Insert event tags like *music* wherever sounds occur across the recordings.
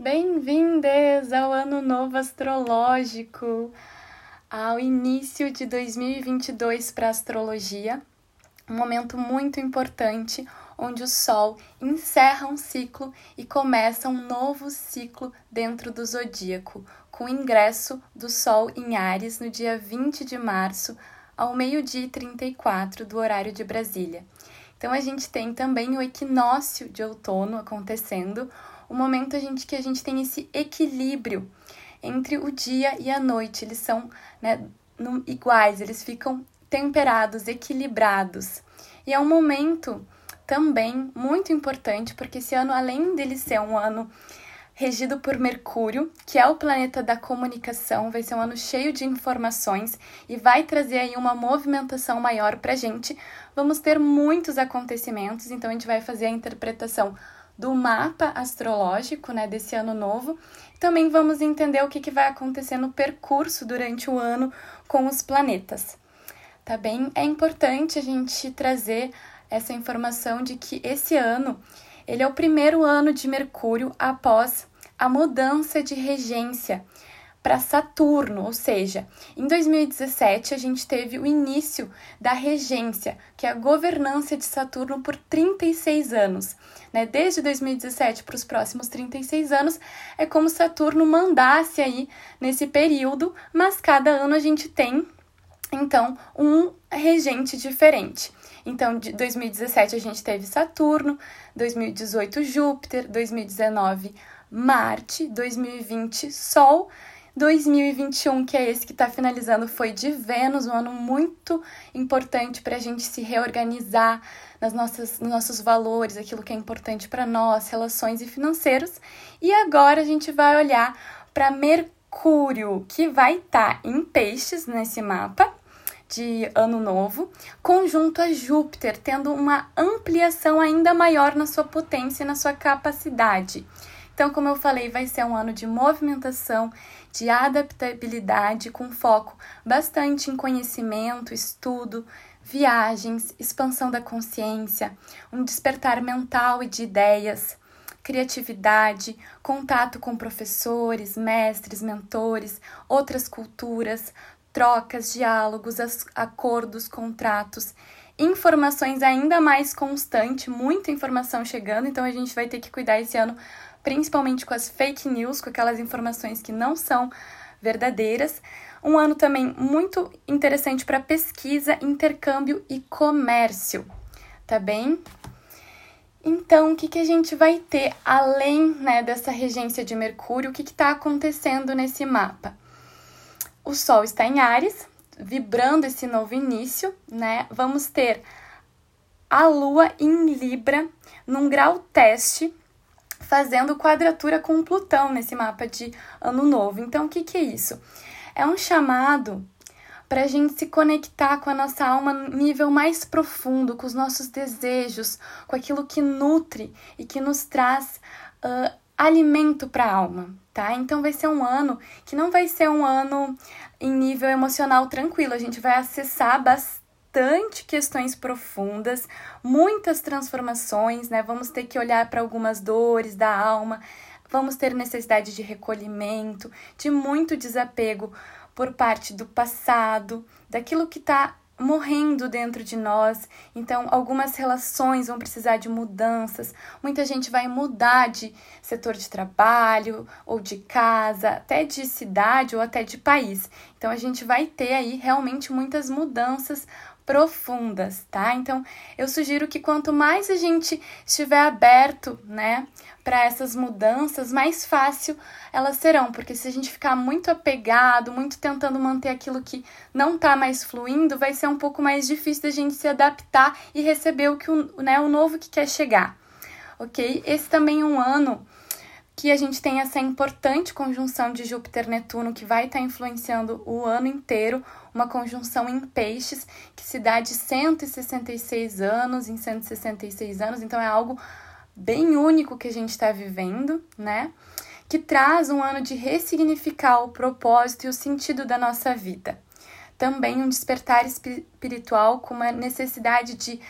Bem-vindas ao Ano Novo Astrológico, ao início de 2022 para a astrologia, um momento muito importante onde o Sol encerra um ciclo e começa um novo ciclo dentro do zodíaco, com o ingresso do Sol em Ares no dia 20 de março, ao meio-dia e 34 do horário de Brasília. Então a gente tem também o equinócio de outono acontecendo, o momento a gente, que a gente tem esse equilíbrio entre o dia e a noite. Eles são né, no, iguais, eles ficam temperados, equilibrados. E é um momento também muito importante, porque esse ano, além dele ser um ano regido por Mercúrio, que é o planeta da comunicação, vai ser um ano cheio de informações e vai trazer aí uma movimentação maior para gente. Vamos ter muitos acontecimentos, então a gente vai fazer a interpretação do mapa astrológico, né, desse ano novo. Também vamos entender o que, que vai acontecer no percurso durante o ano com os planetas. Tá bem? É importante a gente trazer essa informação de que esse ano ele é o primeiro ano de Mercúrio após a mudança de regência para Saturno, ou seja, em 2017 a gente teve o início da regência, que é a governança de Saturno por 36 anos. Né? Desde 2017 para os próximos 36 anos, é como Saturno mandasse aí nesse período, mas cada ano a gente tem então um regente diferente. Então, de 2017 a gente teve Saturno, 2018 Júpiter, 2019 Marte, 2020 Sol, 2021, que é esse que está finalizando, foi de Vênus, um ano muito importante para a gente se reorganizar nas nossas, nos nossos valores, aquilo que é importante para nós, relações e financeiros. E agora a gente vai olhar para Mercúrio, que vai estar tá em peixes nesse mapa de ano novo, conjunto a Júpiter, tendo uma ampliação ainda maior na sua potência e na sua capacidade. Então, como eu falei, vai ser um ano de movimentação, de adaptabilidade, com foco bastante em conhecimento, estudo, viagens, expansão da consciência, um despertar mental e de ideias, criatividade, contato com professores, mestres, mentores, outras culturas, trocas, diálogos, acordos, contratos, informações ainda mais constante, muita informação chegando, então a gente vai ter que cuidar esse ano principalmente com as fake news, com aquelas informações que não são verdadeiras. Um ano também muito interessante para pesquisa, intercâmbio e comércio, tá bem? Então, o que, que a gente vai ter além né, dessa regência de Mercúrio? O que está acontecendo nesse mapa? O Sol está em Ares, vibrando esse novo início, né? Vamos ter a Lua em Libra, num grau teste, fazendo quadratura com Plutão nesse mapa de Ano Novo. Então, o que, que é isso? É um chamado para a gente se conectar com a nossa alma no nível mais profundo, com os nossos desejos, com aquilo que nutre e que nos traz uh, alimento para a alma, tá? Então vai ser um ano que não vai ser um ano em nível emocional tranquilo, a gente vai acessar bastante bastante questões profundas, muitas transformações, né? Vamos ter que olhar para algumas dores da alma, vamos ter necessidade de recolhimento, de muito desapego por parte do passado, daquilo que está morrendo dentro de nós. Então, algumas relações vão precisar de mudanças. Muita gente vai mudar de setor de trabalho ou de casa, até de cidade ou até de país. Então, a gente vai ter aí realmente muitas mudanças profundas, tá? Então, eu sugiro que quanto mais a gente estiver aberto, né, para essas mudanças, mais fácil elas serão, porque se a gente ficar muito apegado, muito tentando manter aquilo que não tá mais fluindo, vai ser um pouco mais difícil da gente se adaptar e receber o que o, né, o novo que quer chegar. OK? Esse também é um ano que a gente tem essa importante conjunção de Júpiter-Netuno que vai estar tá influenciando o ano inteiro, uma conjunção em peixes que se dá de 166 anos em 166 anos, então é algo bem único que a gente está vivendo, né? Que traz um ano de ressignificar o propósito e o sentido da nossa vida. Também um despertar espiritual com uma necessidade de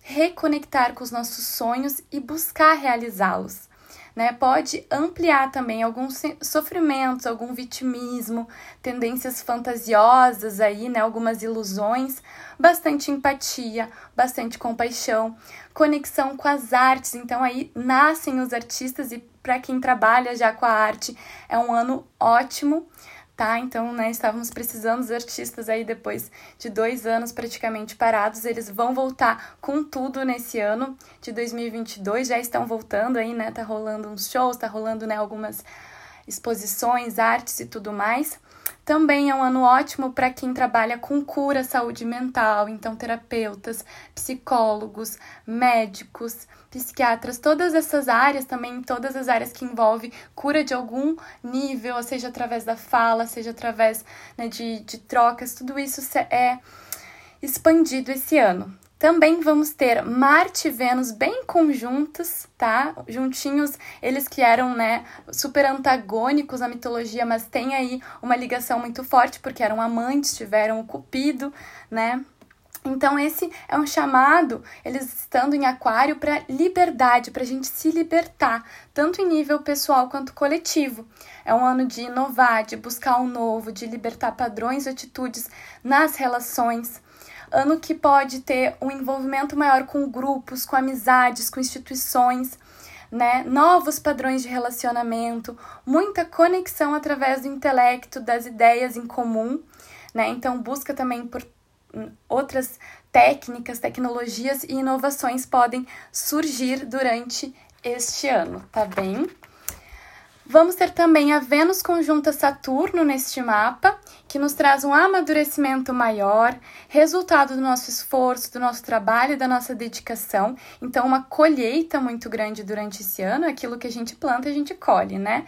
reconectar com os nossos sonhos e buscar realizá-los né? Pode ampliar também alguns sofrimentos, algum vitimismo, tendências fantasiosas aí, né? Algumas ilusões, bastante empatia, bastante compaixão, conexão com as artes. Então aí nascem os artistas e para quem trabalha já com a arte é um ano ótimo tá? Então, né, estávamos precisando dos artistas aí depois de dois anos praticamente parados. Eles vão voltar com tudo nesse ano de 2022, já estão voltando aí, né? Tá rolando uns shows, tá rolando, né, algumas exposições, artes e tudo mais. Também é um ano ótimo para quem trabalha com cura, saúde mental, então terapeutas, psicólogos, médicos, psiquiatras, todas essas áreas também, todas as áreas que envolvem cura de algum nível, seja através da fala, seja através né, de, de trocas, tudo isso é expandido esse ano. Também vamos ter Marte e Vênus bem conjuntos, tá? Juntinhos, eles que eram, né, super antagônicos na mitologia, mas tem aí uma ligação muito forte, porque eram amantes, tiveram o Cupido, né? Então, esse é um chamado, eles estando em Aquário, para liberdade, para a gente se libertar, tanto em nível pessoal quanto coletivo. É um ano de inovar, de buscar o um novo, de libertar padrões e atitudes nas relações ano que pode ter um envolvimento maior com grupos, com amizades, com instituições, né? Novos padrões de relacionamento, muita conexão através do intelecto, das ideias em comum, né? Então busca também por outras técnicas, tecnologias e inovações podem surgir durante este ano, tá bem? Vamos ter também a Vênus conjunta Saturno neste mapa, que nos traz um amadurecimento maior, resultado do nosso esforço, do nosso trabalho da nossa dedicação. Então, uma colheita muito grande durante esse ano, aquilo que a gente planta, a gente colhe, né?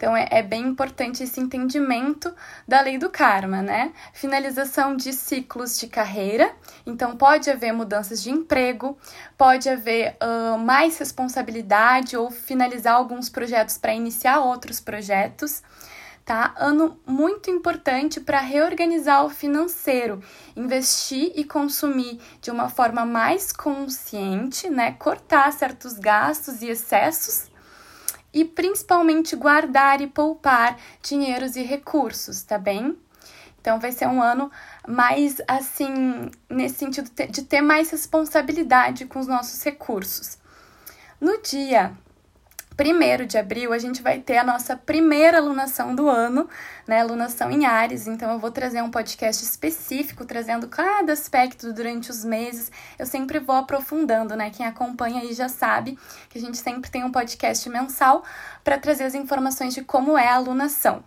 Então é, é, bem importante esse entendimento da lei do karma, né? Finalização de ciclos de carreira. Então pode haver mudanças de emprego, pode haver uh, mais responsabilidade ou finalizar alguns projetos para iniciar outros projetos. Tá? Ano muito importante para reorganizar o financeiro, investir e consumir de uma forma mais consciente, né? Cortar certos gastos e excessos e principalmente guardar e poupar dinheiros e recursos, tá bem? Então vai ser um ano mais assim, nesse sentido de ter mais responsabilidade com os nossos recursos. No dia 1 de abril, a gente vai ter a nossa primeira alunação do ano, né? Alunação em Ares. Então, eu vou trazer um podcast específico, trazendo cada aspecto durante os meses. Eu sempre vou aprofundando, né? Quem acompanha aí já sabe que a gente sempre tem um podcast mensal para trazer as informações de como é a alunação.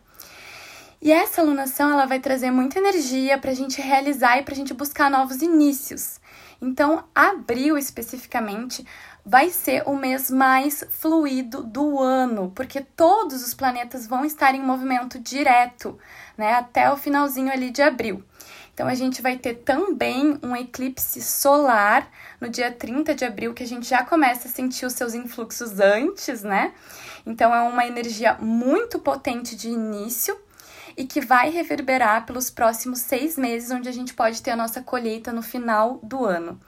E essa alunação ela vai trazer muita energia para a gente realizar e para a gente buscar novos inícios. Então, abril especificamente vai ser o mês mais fluido do ano, porque todos os planetas vão estar em movimento direto, né, até o finalzinho ali de abril. Então a gente vai ter também um eclipse solar no dia 30 de abril, que a gente já começa a sentir os seus influxos antes, né? Então é uma energia muito potente de início e que vai reverberar pelos próximos seis meses, onde a gente pode ter a nossa colheita no final do ano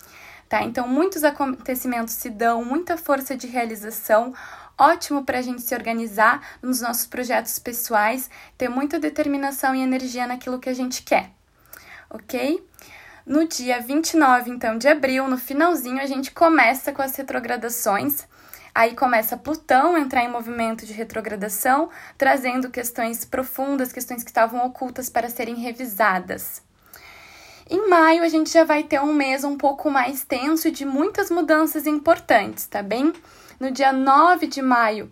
tá? Então, muitos acontecimentos se dão, muita força de realização, ótimo para a gente se organizar nos nossos projetos pessoais, ter muita determinação e energia naquilo que a gente quer, ok? No dia 29, então, de abril, no finalzinho, a gente começa com as retrogradações. Aí começa Plutão entrar em movimento de retrogradação, trazendo questões profundas, questões que estavam ocultas para serem revisadas. Em maio, a gente já vai ter um mês um pouco mais tenso de muitas mudanças importantes, tá bem? No dia 9 de maio,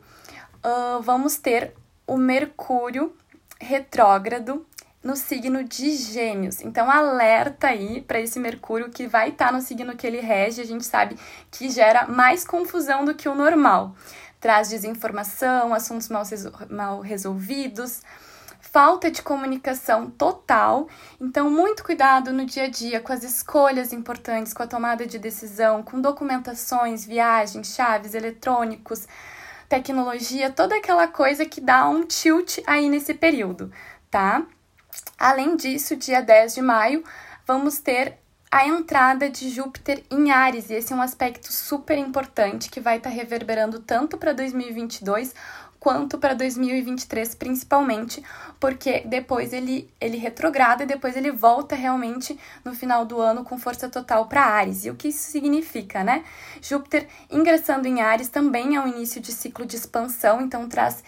uh, vamos ter o Mercúrio retrógrado no signo de Gêmeos. Então, alerta aí para esse Mercúrio que vai estar tá no signo que ele rege. A gente sabe que gera mais confusão do que o normal. Traz desinformação, assuntos mal, mal resolvidos falta de comunicação total. Então, muito cuidado no dia a dia com as escolhas importantes, com a tomada de decisão, com documentações, viagens, chaves, eletrônicos, tecnologia, toda aquela coisa que dá um tilt aí nesse período, tá? Além disso, dia 10 de maio, vamos ter a entrada de Júpiter em Ares, e esse é um aspecto super importante que vai estar tá reverberando tanto para 2022 quanto para 2023, principalmente, porque depois ele, ele retrograda e depois ele volta realmente no final do ano com força total para Ares. E o que isso significa, né? Júpiter ingressando em Ares também é um início de ciclo de expansão, então traz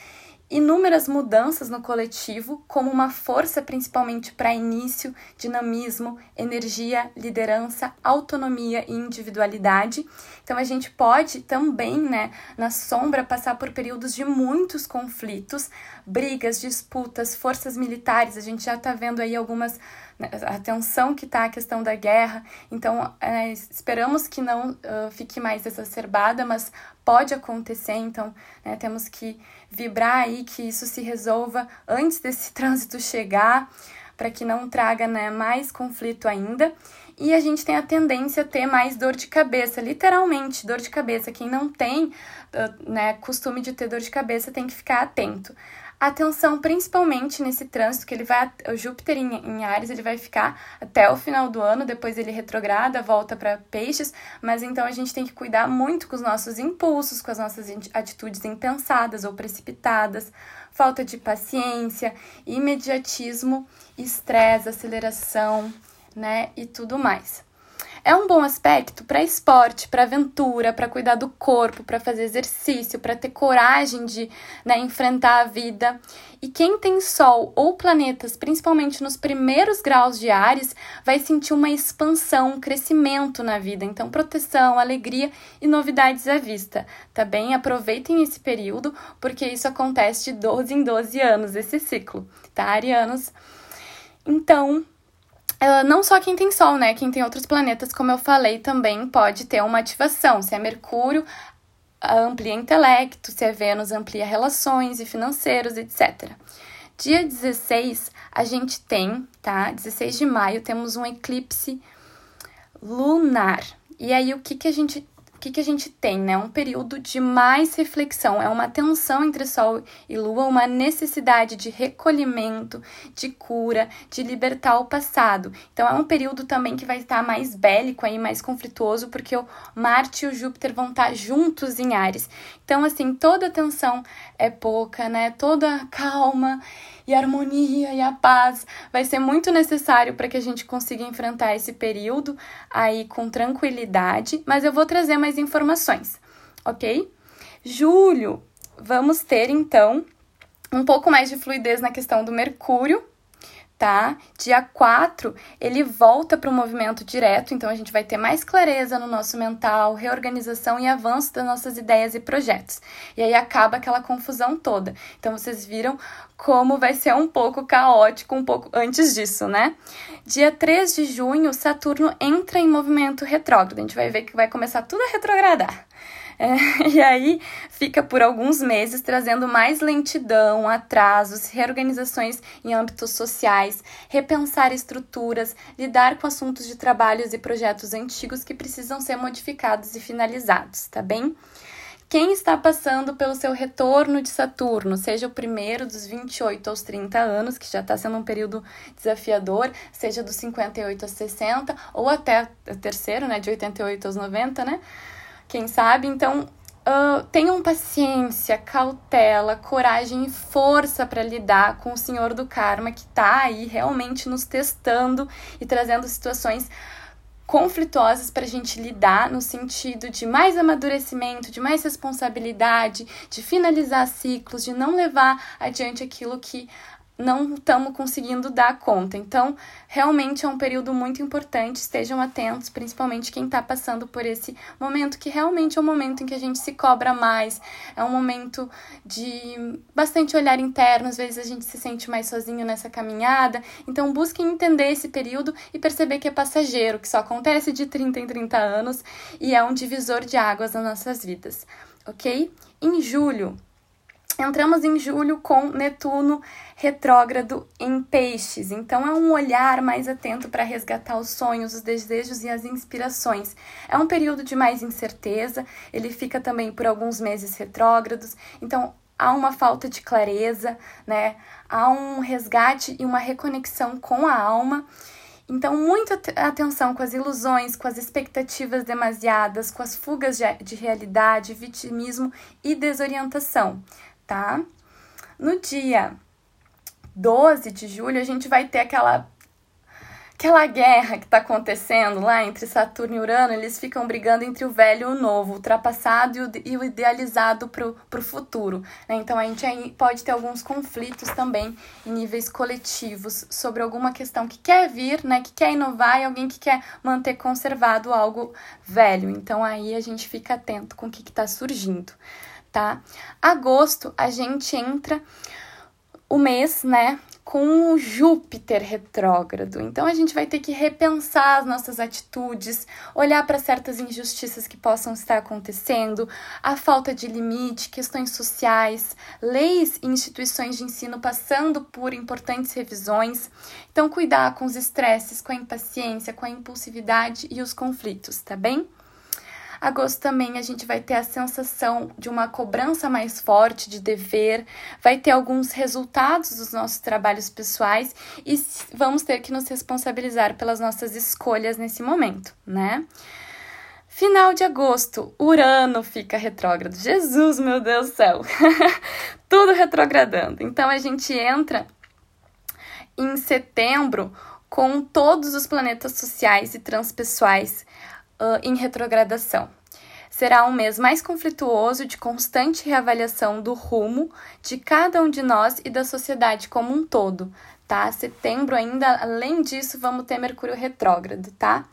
inúmeras mudanças no coletivo como uma força principalmente para início, dinamismo, energia, liderança, autonomia e individualidade. Então a gente pode também, né, na sombra passar por períodos de muitos conflitos, brigas, disputas, forças militares. A gente já está vendo aí algumas a tensão que está a questão da guerra. Então, é, esperamos que não uh, fique mais exacerbada, mas pode acontecer. Então, né, temos que vibrar aí que isso se resolva antes desse *laughs* trânsito chegar, para que não traga né, mais conflito ainda. E a gente tem a tendência a ter mais dor de cabeça, literalmente dor de cabeça. Quem não tem uh, né, costume de ter dor de cabeça tem que ficar atento. Atenção principalmente nesse trânsito que ele vai, o Júpiter em, em Ares, ele vai ficar até o final do ano, depois ele retrograda, volta para Peixes, mas então a gente tem que cuidar muito com os nossos impulsos, com as nossas atitudes impensadas ou precipitadas, falta de paciência, imediatismo, estresse, aceleração, né, e tudo mais. É um bom aspecto para esporte, para aventura, para cuidar do corpo, para fazer exercício, para ter coragem de né, enfrentar a vida. E quem tem Sol ou planetas, principalmente nos primeiros graus de Ares, vai sentir uma expansão, um crescimento na vida. Então, proteção, alegria e novidades à vista. Tá bem? Aproveitem esse período, porque isso acontece de 12 em 12 anos, esse ciclo, tá, Arianos? Então, não só quem tem Sol, né? Quem tem outros planetas, como eu falei, também pode ter uma ativação. Se é Mercúrio, amplia intelecto, se é Vênus, amplia relações e financeiros, etc. Dia 16, a gente tem, tá? 16 de maio, temos um eclipse lunar. E aí, o que, que a gente que, que a gente tem, né? Um período de mais reflexão, é uma tensão entre Sol e Lua, uma necessidade de recolhimento, de cura, de libertar o passado. Então é um período também que vai estar mais bélico aí, mais conflituoso, porque o Marte e o Júpiter vão estar juntos em Ares. Então, assim, toda tensão é pouca, né? Toda calma e a harmonia e a paz vai ser muito necessário para que a gente consiga enfrentar esse período aí com tranquilidade, mas eu vou trazer mais informações, ok? Julho, vamos ter então um pouco mais de fluidez na questão do Mercúrio, tá? Dia 4, ele volta para o movimento direto, então a gente vai ter mais clareza no nosso mental, reorganização e avanço das nossas ideias e projetos. E aí acaba aquela confusão toda. Então vocês viram como vai ser um pouco caótico um pouco antes disso, né? Dia 3 de junho, Saturno entra em movimento retrógrado. A gente vai ver que vai começar tudo a retrogradar. É, *laughs* e aí fica por alguns meses trazendo mais lentidão, atrasos, reorganizações em âmbitos sociais, repensar estruturas, lidar com assuntos de trabalhos e projetos antigos que precisam ser modificados e finalizados, tá bem? Quem está passando pelo seu retorno de Saturno, seja o primeiro dos 28 aos 30 anos, que já está sendo um período desafiador, seja dos 58 aos 60, ou até o terceiro, né, de 88 aos 90, né? Quem sabe? Então, uh, tenham paciência, cautela, coragem e força para lidar com o Senhor do Karma que está aí realmente nos testando e trazendo situações conflituosas para a gente lidar no sentido de mais amadurecimento, de mais responsabilidade, de finalizar ciclos, de não levar adiante aquilo que não estamos conseguindo dar conta. Então, realmente é um período muito importante. Estejam atentos, principalmente quem está passando por esse momento, que realmente é um momento em que a gente se cobra mais, é um momento de bastante olhar interno. Às vezes a gente se sente mais sozinho nessa caminhada. Então, busquem entender esse período e perceber que é passageiro, que só acontece de 30 em 30 anos e é um divisor de águas nas nossas vidas, ok? Em julho, Entramos em julho com Netuno retrógrado em Peixes, então é um olhar mais atento para resgatar os sonhos, os desejos e as inspirações. É um período de mais incerteza, ele fica também por alguns meses retrógrados, então há uma falta de clareza, né? Há um resgate e uma reconexão com a alma Então, muita atenção com as ilusões, com as expectativas demasiadas, com as fugas de realidade, vitimismo e desorientação, tá? No dia 12 de julho, a gente vai ter aquela aquela guerra que está acontecendo lá entre Saturno e Urano, eles ficam brigando entre o velho e o novo, o ultrapassado e o, idealizado para o futuro. Né? Então a gente pode ter alguns conflitos também em níveis coletivos sobre alguma questão que quer vir, né, que quer inovar e alguém que quer manter conservado algo velho. Então aí a gente fica atento com o que está surgindo. Tá? Agosto a gente entra o mês, né, com o Júpiter retrógrado. Então a gente vai ter que repensar as nossas atitudes, olhar para certas injustiças que possam estar acontecendo, a falta de limite, questões sociais, leis e instituições de ensino passando por importantes revisões. Então cuidar com os estresses, com a impaciência, com a impulsividade e os conflitos, tá bem? Agosto também a gente vai ter a sensação de uma cobrança mais forte de dever, vai ter alguns resultados dos nossos trabalhos pessoais e vamos ter que nos responsabilizar pelas nossas escolhas nesse momento, né? Final de agosto, Urano fica retrógrado. Jesus, meu Deus do céu! *laughs* Tudo retrogradando. Então a gente entra em setembro com todos os planetas sociais e transpessoais uh, em retrogradação. Será um mês mais conflituoso de constante reavaliação do rumo de cada um de nós e da sociedade como um todo, tá? Setembro ainda, além disso, vamos ter Mercúrio retrógrado, tá?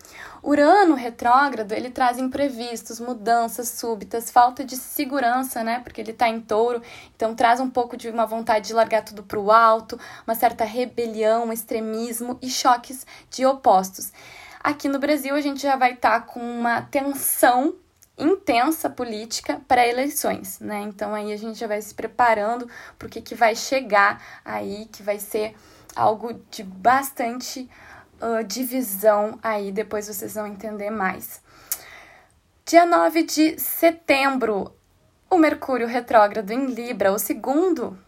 Urano retrógrado, ele traz imprevistos, mudanças súbitas, falta de segurança, né? Porque ele tá em touro, então traz um pouco de uma vontade de largar tudo pro alto, uma certa rebelião, extremismo e choques de opostos. Aqui no Brasil, a gente já vai estar tá com uma tensão intensa política para eleições, né? Então aí a gente já vai se preparando para o que, que vai chegar aí, que vai ser algo de bastante uh, divisão aí, depois vocês vão entender mais. Dia 9 de setembro, o Mercúrio retrógrado em Libra, o segundo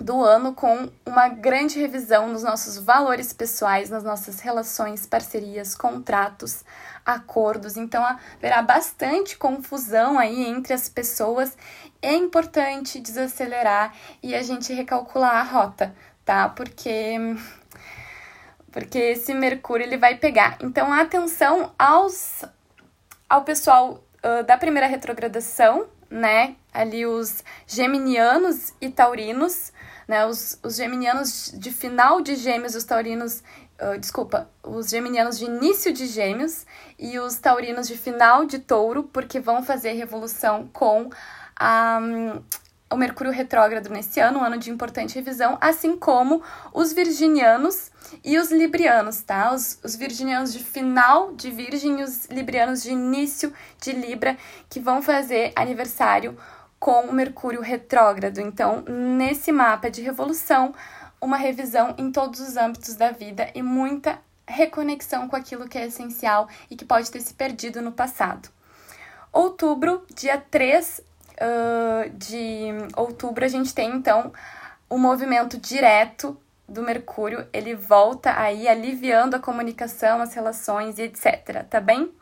do ano com uma grande revisão nos nossos valores pessoais, nas nossas relações, parcerias, contratos, acordos. Então haverá bastante confusão aí entre as pessoas. É importante desacelerar e a gente recalcular a rota, tá? Porque porque esse Mercúrio ele vai pegar. Então atenção aos ao pessoal uh, da primeira retrogradação, né? Ali os geminianos e taurinos né? Os, os geminianos de final de gêmeos, os taurinos, uh, desculpa, os geminianos de início de gêmeos e os taurinos de final de touro, porque vão fazer revolução com a, um, o Mercúrio retrógrado nesse ano, um ano de importante revisão, assim como os virginianos e os librianos, tá? Os, os virginianos de final de Virgem e os librianos de início de Libra, que vão fazer aniversário com o Mercúrio retrógrado. Então, nesse mapa de revolução, uma revisão em todos os âmbitos da vida e muita reconexão com aquilo que é essencial e que pode ter se perdido no passado. Outubro, dia 3 uh, de outubro, a gente tem então o movimento direto do Mercúrio, ele volta aí aliviando a comunicação, as relações e etc, tá bem?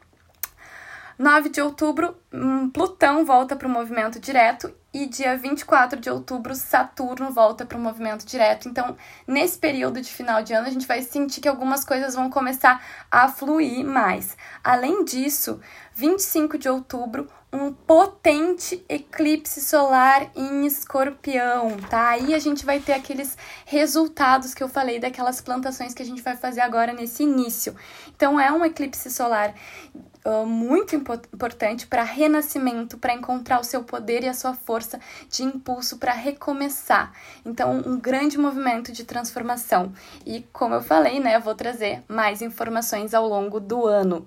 9 de outubro, hum, Plutão volta para o movimento direto e dia 24 de outubro, Saturno volta para o movimento direto. Então, nesse período de final de ano, a gente vai sentir que algumas coisas vão começar a fluir mais. Além disso, 25 de outubro, um potente eclipse solar em escorpião, tá? Aí a gente vai ter aqueles resultados que eu falei daquelas plantações que a gente vai fazer agora nesse início. Então, é um eclipse solar uh, muito importante para renascimento, para encontrar o seu poder e a sua força de impulso para recomeçar. Então, um grande movimento de transformação. E como eu falei, né, eu vou trazer mais informações ao longo do ano.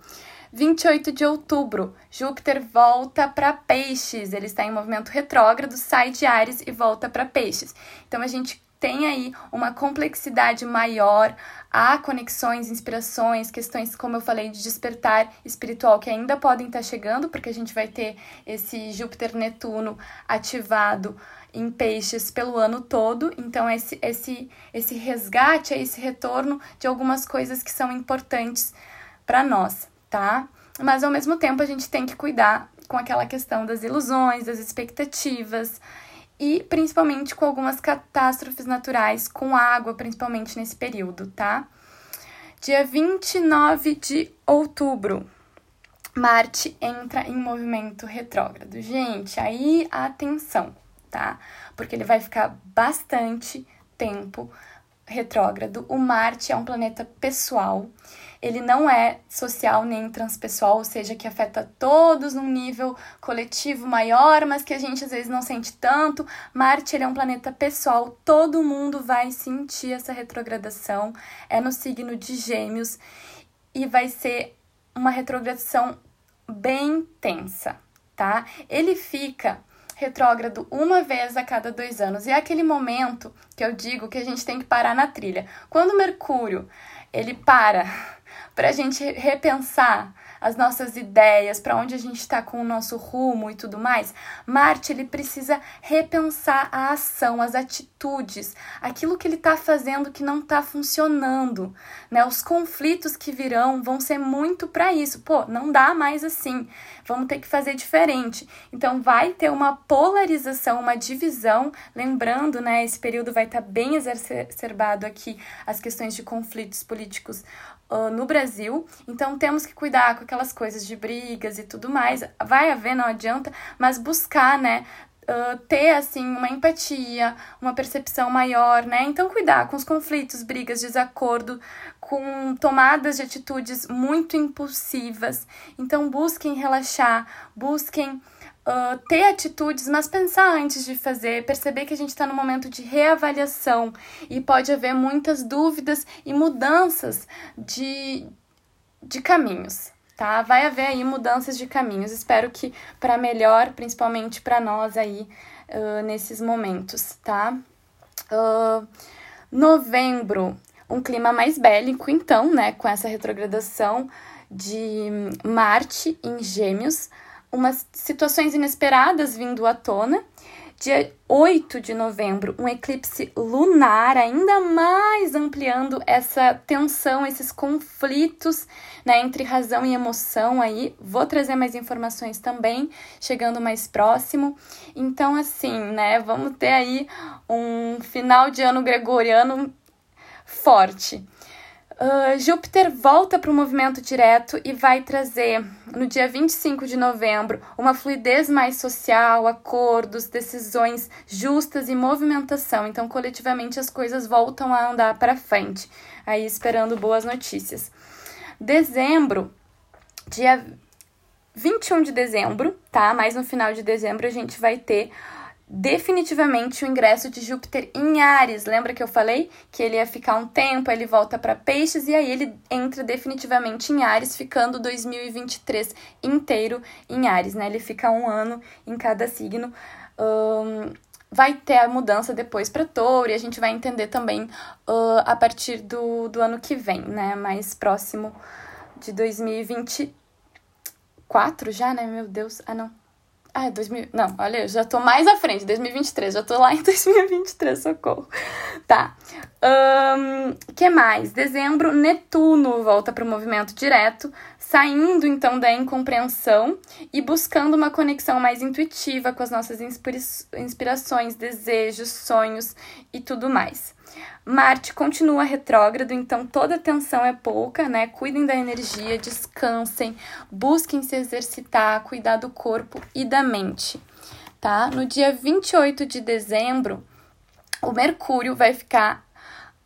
28 de outubro, Júpiter volta para Peixes. Ele está em movimento retrógrado, sai de Ares e volta para Peixes. Então a gente tem aí uma complexidade maior, há conexões, inspirações, questões, como eu falei, de despertar espiritual que ainda podem estar chegando, porque a gente vai ter esse Júpiter-Netuno ativado em peixes pelo ano todo. Então, esse, esse, esse resgate, esse retorno de algumas coisas que são importantes para nós, tá? Mas ao mesmo tempo a gente tem que cuidar com aquela questão das ilusões, das expectativas e principalmente com algumas catástrofes naturais, com água, principalmente nesse período, tá? Dia 29 de outubro, Marte entra em movimento retrógrado. Gente, aí atenção, tá? Porque ele vai ficar bastante tempo retrógrado. O Marte é um planeta pessoal ele não é social nem transpessoal, ou seja, que afeta todos num nível coletivo maior, mas que a gente às vezes não sente tanto. Marte ele é um planeta pessoal, todo mundo vai sentir essa retrogradação, é no signo de Gêmeos e vai ser uma retrogradação bem tensa, tá? Ele fica retrógrado uma vez a cada dois anos. E é aquele momento que eu digo que a gente tem que parar na trilha. Quando Mercúrio ele para para a gente repensar as nossas ideias, para onde a gente está com o nosso rumo e tudo mais, Marte ele precisa repensar a ação, as atitudes, aquilo que ele está fazendo que não está funcionando, né? Os conflitos que virão vão ser muito para isso. Pô, não dá mais assim. Vamos ter que fazer diferente. Então vai ter uma polarização, uma divisão, lembrando, né, esse período vai estar tá bem exacerbado aqui as questões de conflitos políticos uh, no Brasil. Então temos que cuidar com aquelas coisas de brigas e tudo mais. Vai haver, não adianta, mas buscar, né? Uh, ter assim uma empatia, uma percepção maior, né? Então cuidar com os conflitos, brigas, desacordo, com tomadas de atitudes muito impulsivas. Então busquem relaxar, busquem uh, ter atitudes, mas pensar antes de fazer, perceber que a gente está no momento de reavaliação e pode haver muitas dúvidas e mudanças de, de caminhos. Tá? Vai haver aí mudanças de caminhos. Espero que para melhor, principalmente para nós aí uh, nesses momentos, tá? Uh, novembro, um clima mais bélico, então, né? Com essa retrogradação de Marte em Gêmeos umas situações inesperadas vindo à tona. Dia 8 de novembro, um eclipse lunar, ainda mais ampliando essa tensão, esses conflitos né, entre razão e emoção aí. Vou trazer mais informações também, chegando mais próximo. Então, assim, né, vamos ter aí um final de ano gregoriano forte. Uh, Júpiter volta para o movimento direto e vai trazer, no dia 25 de novembro, uma fluidez mais social, acordos, decisões justas e movimentação. Então, coletivamente, as coisas voltam a andar para frente. Aí, esperando boas notícias. Dezembro, dia 21 de dezembro, tá? Mais no final de dezembro, a gente vai ter definitivamente o ingresso de Júpiter em Ares. Lembra que eu falei que ele ia ficar um tempo, ele volta para Peixes e aí ele entra definitivamente em Ares, ficando 2023 inteiro em Ares, né? Ele fica um ano em cada signo. Um, vai ter a mudança depois para Touro e a gente vai entender também uh, a partir do, do ano que vem, né? Mais próximo de 2024 já, né? Meu Deus. Ah, não. Ah, é 2000. Não, olha, eu já tô mais à frente, 2023. Já tô lá em *laughs* 2023, socorro. Tá. Um, que mais? Dezembro, Netuno volta para o movimento direto, saindo então da incompreensão e buscando uma conexão mais intuitiva com as nossas inspirações, desejos, sonhos e tudo mais. Marte continua retrógrado, então toda atenção é pouca, né? Cuidem da energia, descansem, busquem se exercitar, cuidar do corpo e da mente, tá? No dia 28 de dezembro, o Mercúrio vai ficar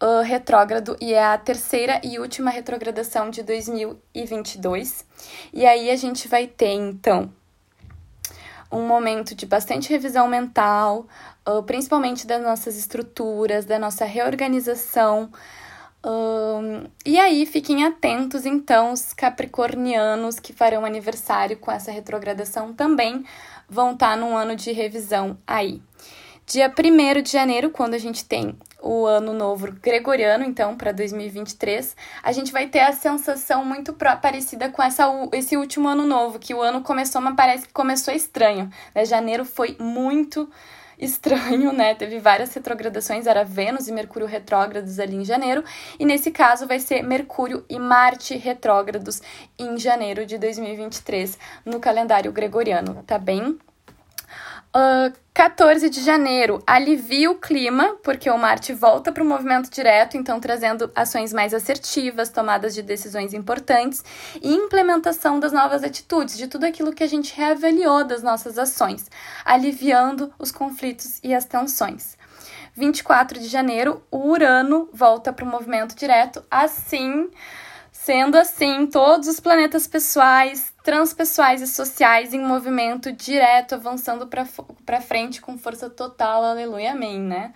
uh, retrógrado e é a terceira e última retrogradação de 2022. E aí a gente vai ter, então, um momento de bastante revisão mental, uh, principalmente das nossas estruturas, da nossa reorganização. Um, e aí, fiquem atentos, então, os capricornianos que farão aniversário com essa retrogradação também vão estar tá num ano de revisão aí. Dia 1 de janeiro, quando a gente tem o ano novo gregoriano, então, para 2023, a gente vai ter a sensação muito parecida com essa, esse último ano novo, que o ano começou, mas parece que começou estranho. Né? Janeiro foi muito estranho, né? Teve várias retrogradações, era Vênus e Mercúrio retrógrados ali em janeiro, e nesse caso vai ser Mercúrio e Marte retrógrados em janeiro de 2023 no calendário gregoriano, tá bem? Uh, 14 de janeiro, alivia o clima, porque o Marte volta para o movimento direto, então trazendo ações mais assertivas, tomadas de decisões importantes e implementação das novas atitudes, de tudo aquilo que a gente reavaliou das nossas ações, aliviando os conflitos e as tensões. 24 de janeiro, o Urano volta para o movimento direto, assim Sendo assim, todos os planetas pessoais, transpessoais e sociais em movimento direto, avançando para frente com força total, aleluia, amém, né?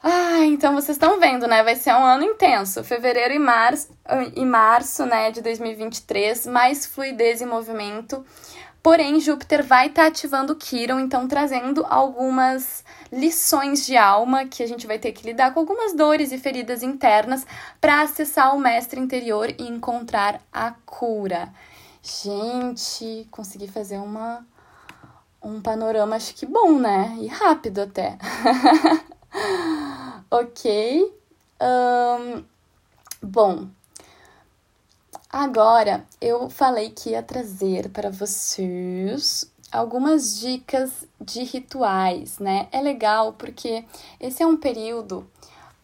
Ah, então vocês estão vendo, né? Vai ser um ano intenso. Fevereiro e março, e março, né, de 2023, mais fluidez e movimento. Porém, Júpiter vai estar tá ativando Quiron, então trazendo algumas lições de alma que a gente vai ter que lidar com algumas dores e feridas internas para acessar o mestre interior e encontrar a cura. Gente, consegui fazer uma um panorama acho que bom, né? E rápido até. *laughs* ok. Um, bom, agora eu falei que ia trazer para vocês algumas dicas de rituais, né? É legal porque esse é um período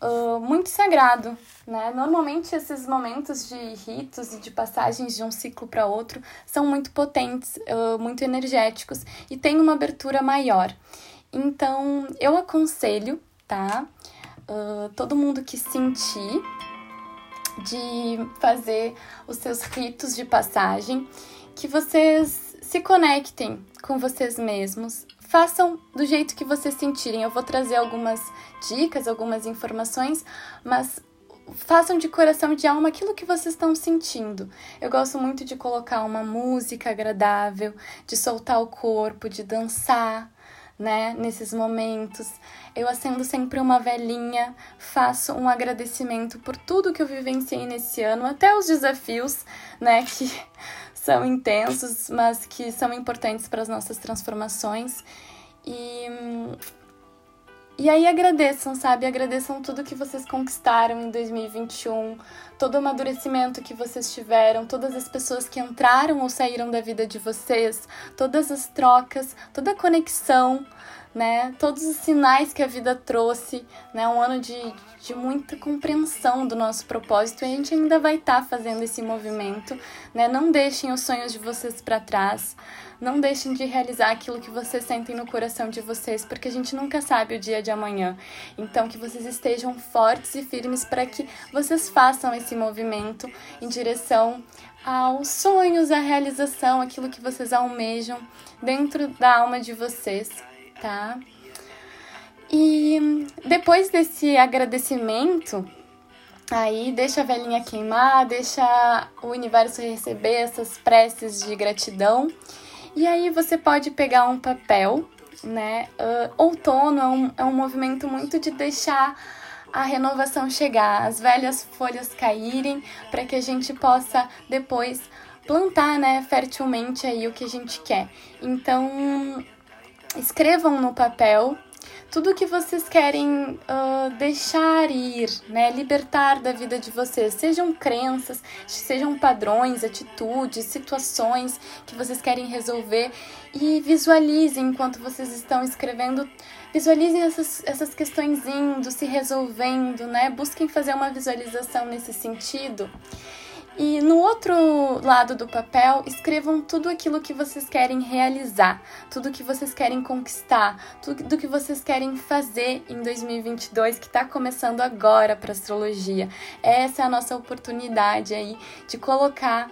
uh, muito sagrado, né? Normalmente esses momentos de ritos e de passagens de um ciclo para outro são muito potentes, uh, muito energéticos e tem uma abertura maior. Então eu aconselho, tá? Uh, todo mundo que sentir de fazer os seus ritos de passagem, que vocês se conectem com vocês mesmos, façam do jeito que vocês sentirem. Eu vou trazer algumas dicas, algumas informações, mas façam de coração e de alma aquilo que vocês estão sentindo. Eu gosto muito de colocar uma música agradável, de soltar o corpo, de dançar, né, nesses momentos. Eu acendo sempre uma velhinha, faço um agradecimento por tudo que eu vivenciei nesse ano, até os desafios, né, *laughs* que são intensos, mas que são importantes para as nossas transformações. E, e aí agradeçam, sabe? Agradeçam tudo que vocês conquistaram em 2021, todo o amadurecimento que vocês tiveram, todas as pessoas que entraram ou saíram da vida de vocês, todas as trocas, toda a conexão né? Todos os sinais que a vida trouxe, né? Um ano de, de muita compreensão do nosso propósito e a gente ainda vai estar tá fazendo esse movimento, né? Não deixem os sonhos de vocês para trás. Não deixem de realizar aquilo que vocês sentem no coração de vocês, porque a gente nunca sabe o dia de amanhã. Então, que vocês estejam fortes e firmes para que vocês façam esse movimento em direção aos sonhos, à realização, aquilo que vocês almejam dentro da alma de vocês tá? E depois desse agradecimento, aí deixa a velhinha queimar, deixa o universo receber essas preces de gratidão. E aí você pode pegar um papel, né? Uh, outono é um, é um movimento muito de deixar a renovação chegar, as velhas folhas caírem, para que a gente possa depois plantar, né, fertilmente aí o que a gente quer. Então, escrevam no papel tudo que vocês querem uh, deixar ir, né? Libertar da vida de vocês. Sejam crenças, sejam padrões, atitudes, situações que vocês querem resolver e visualizem enquanto vocês estão escrevendo. Visualizem essas, essas questões indo, se resolvendo, né? Busquem fazer uma visualização nesse sentido. E no outro lado do papel, escrevam tudo aquilo que vocês querem realizar, tudo que vocês querem conquistar, tudo que vocês querem fazer em 2022, que está começando agora para astrologia. Essa é a nossa oportunidade aí de colocar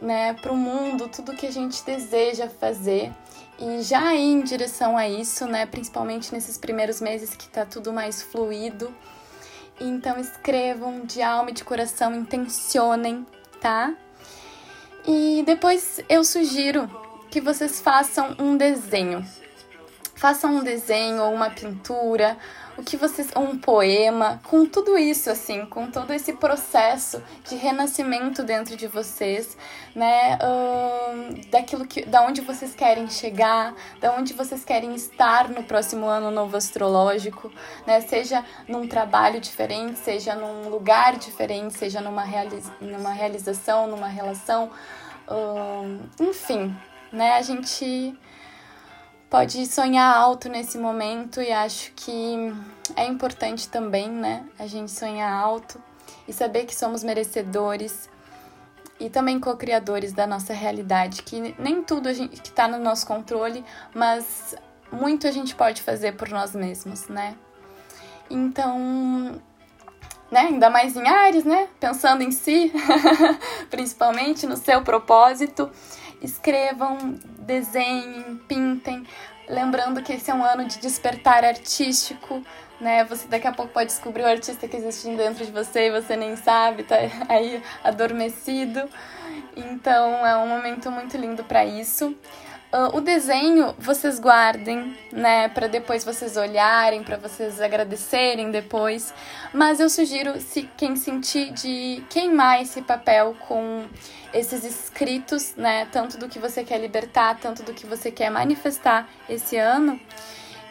né, para o mundo tudo que a gente deseja fazer e já em direção a isso, né, principalmente nesses primeiros meses que está tudo mais fluido. Então escrevam de alma e de coração, intencionem tá? E depois eu sugiro que vocês façam um desenho. Façam um desenho ou uma pintura, o que vocês, um poema, com tudo isso assim, com todo esse processo de renascimento dentro de vocês, né, uh, daquilo que, da onde vocês querem chegar, da onde vocês querem estar no próximo ano novo astrológico, né, seja num trabalho diferente, seja num lugar diferente, seja numa, realiza, numa realização, numa relação, uh, enfim, né, a gente pode sonhar alto nesse momento e acho que é importante também, né, a gente sonhar alto e saber que somos merecedores e também co-criadores da nossa realidade, que nem tudo a gente, que está no nosso controle, mas muito a gente pode fazer por nós mesmos, né? Então, né, ainda mais em Ares, né? Pensando em si, *laughs* principalmente no seu propósito escrevam, desenhem, pintem. Lembrando que esse é um ano de despertar artístico, né? Você daqui a pouco pode descobrir o artista que existe dentro de você e você nem sabe, tá aí adormecido. Então é um momento muito lindo para isso. Uh, o desenho vocês guardem, né, para depois vocês olharem, para vocês agradecerem depois. Mas eu sugiro se quem sentir de queimar esse papel com esses escritos, né, tanto do que você quer libertar, tanto do que você quer manifestar esse ano.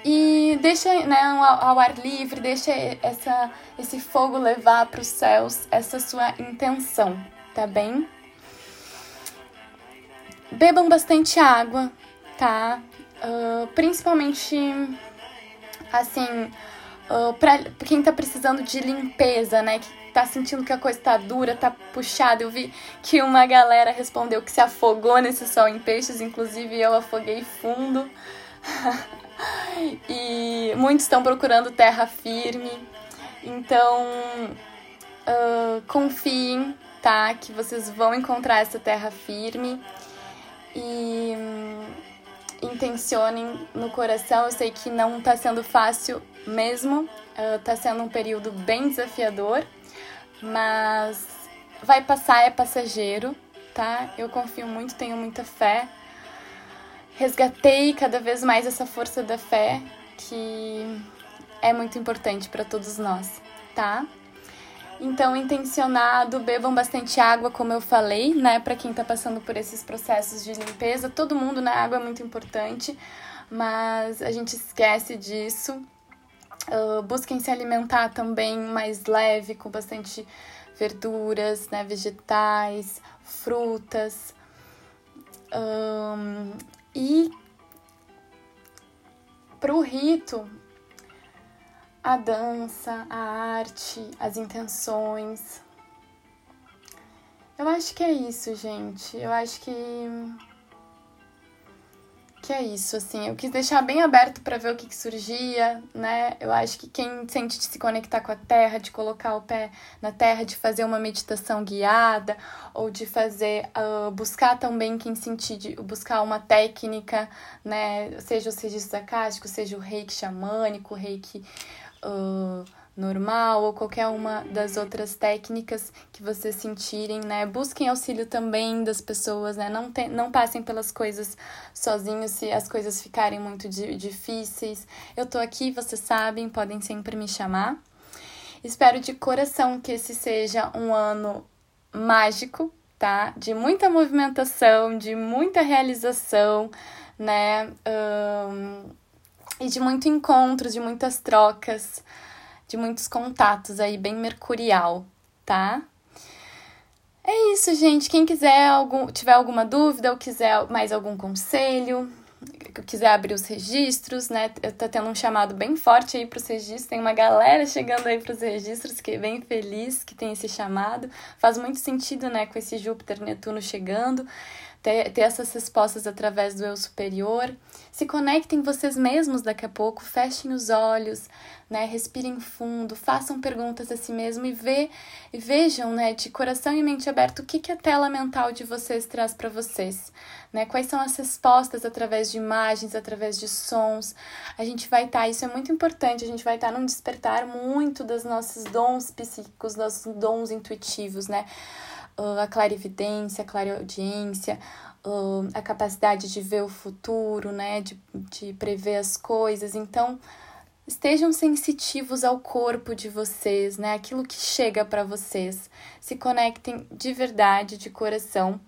E deixa né, ao, ar livre, deixa essa, esse fogo levar para os céus essa sua intenção, tá bem? Bebam bastante água, tá? Uh, principalmente, assim, uh, pra quem tá precisando de limpeza, né? Que tá sentindo que a coisa tá dura, tá puxada. Eu vi que uma galera respondeu que se afogou nesse sol em peixes, inclusive eu afoguei fundo. *laughs* e muitos estão procurando terra firme. Então, uh, confiem, tá? Que vocês vão encontrar essa terra firme e hum, intencionem no coração. Eu sei que não está sendo fácil mesmo, está sendo um período bem desafiador, mas vai passar, é passageiro, tá? Eu confio muito, tenho muita fé. Resgatei cada vez mais essa força da fé que é muito importante para todos nós, tá? Então, intencionado, bebam bastante água, como eu falei, né? Para quem tá passando por esses processos de limpeza, todo mundo, né? Água é muito importante, mas a gente esquece disso. Uh, busquem se alimentar também mais leve, com bastante verduras, né? Vegetais, frutas. Um, e pro rito, a dança, a arte, as intenções. Eu acho que é isso, gente. Eu acho que que é isso, assim. Eu quis deixar bem aberto para ver o que, que, surgia, né? Eu acho que quem sente de se conectar com a terra, de colocar o pé na terra, de fazer uma meditação guiada, ou de fazer, uh, buscar também quem sentir, de buscar uma técnica, né? Seja o registros acásticos, seja o reiki xamânico, o reiki uh, normal ou qualquer uma das outras técnicas que vocês sentirem, né? Busquem auxílio também das pessoas, né? Não, te, não passem pelas coisas sozinhos se as coisas ficarem muito di difíceis. Eu tô aqui, vocês sabem, podem sempre me chamar. Espero de coração que esse seja um ano mágico, tá? De muita movimentação, de muita realização, né? Um e de muitos encontros, de muitas trocas, de muitos contatos aí, bem mercurial, tá? É isso, gente. Quem quiser algum, tiver alguma dúvida ou quiser mais algum conselho, quiser abrir os registros, né? Tô tendo um chamado bem forte aí para os registros. Tem uma galera chegando aí para os registros que é bem feliz que tem esse chamado. Faz muito sentido, né, com esse Júpiter Netuno chegando ter, ter essas respostas através do eu superior. Se conectem vocês mesmos daqui a pouco, fechem os olhos, né? Respirem fundo, façam perguntas a si mesmo e, vê, e vejam, né, de coração e mente aberto, o que, que a tela mental de vocês traz para vocês, né? Quais são as respostas através de imagens, através de sons. A gente vai estar, tá, isso é muito importante, a gente vai estar tá num despertar muito dos nossos dons psíquicos, nossos dons intuitivos, né? Uh, a clarividência, a clareaudiência, uh, a capacidade de ver o futuro, né? De, de prever as coisas. Então, estejam sensitivos ao corpo de vocês, né? Aquilo que chega para vocês. Se conectem de verdade, de coração.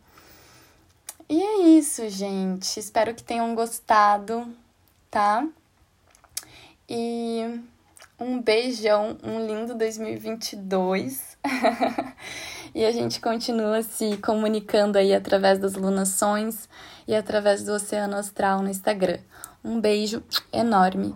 E é isso, gente. Espero que tenham gostado, tá? E um beijão, um lindo 2022. *laughs* e a gente continua se comunicando aí através das lunações e através do Oceano Astral no Instagram. Um beijo enorme